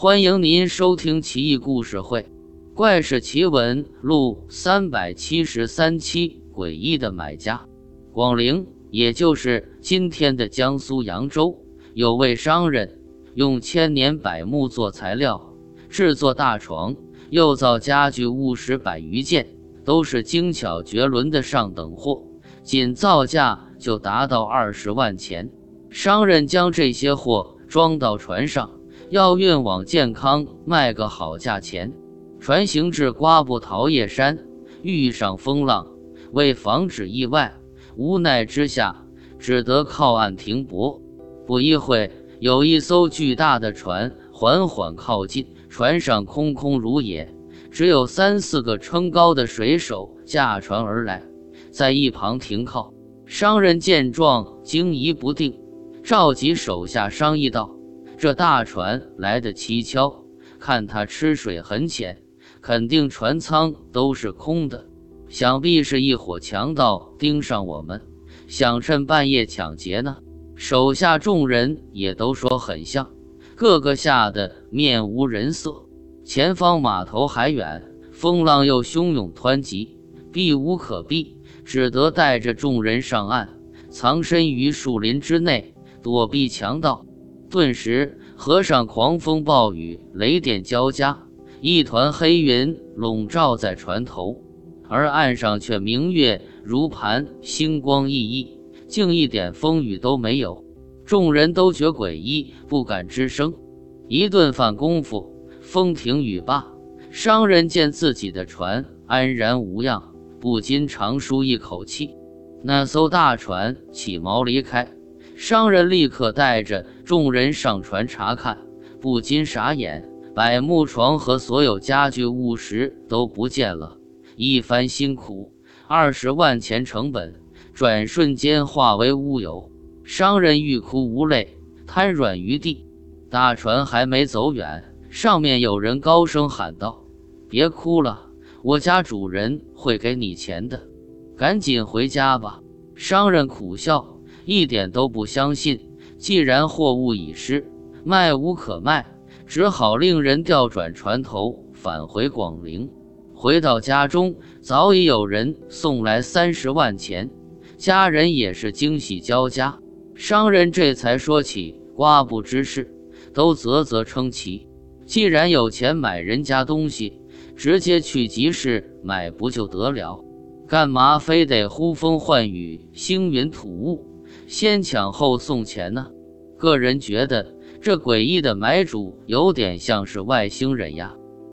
欢迎您收听《奇异故事会·怪事奇闻录》三百七十三期。诡异的买家，广陵，也就是今天的江苏扬州，有位商人用千年柏木做材料制作大床，又造家具物十百余件，都是精巧绝伦的上等货，仅造价就达到二十万钱。商人将这些货装到船上。要运往健康卖个好价钱。船行至瓜布桃叶山，遇上风浪，为防止意外，无奈之下只得靠岸停泊。不一会，有一艘巨大的船缓缓靠近，船上空空如也，只有三四个撑高的水手驾船而来，在一旁停靠。商人见状惊疑不定，召集手下商议道。这大船来的蹊跷，看它吃水很浅，肯定船舱都是空的，想必是一伙强盗盯上我们，想趁半夜抢劫呢。手下众人也都说很像，个个吓得面无人色。前方码头还远，风浪又汹涌湍急，避无可避，只得带着众人上岸，藏身于树林之内，躲避强盗。顿时，河上狂风暴雨，雷电交加，一团黑云笼罩在船头，而岸上却明月如盘，星光熠熠，竟一点风雨都没有。众人都觉诡异，不敢吱声。一顿饭功夫，风停雨罢，商人见自己的船安然无恙，不禁长舒一口气。那艘大船起锚离开。商人立刻带着众人上船查看，不禁傻眼：柏木床和所有家具物什都不见了。一番辛苦，二十万钱成本，转瞬间化为乌有。商人欲哭无泪，瘫软于地。大船还没走远，上面有人高声喊道：“别哭了，我家主人会给你钱的，赶紧回家吧。”商人苦笑。一点都不相信。既然货物已失，卖无可卖，只好令人调转船头返回广陵。回到家中，早已有人送来三十万钱，家人也是惊喜交加。商人这才说起瓜布之事，都啧啧称奇。既然有钱买人家东西，直接去集市买不就得了？干嘛非得呼风唤雨、星云吐雾？先抢后送钱呢？个人觉得这诡异的买主有点像是外星人呀。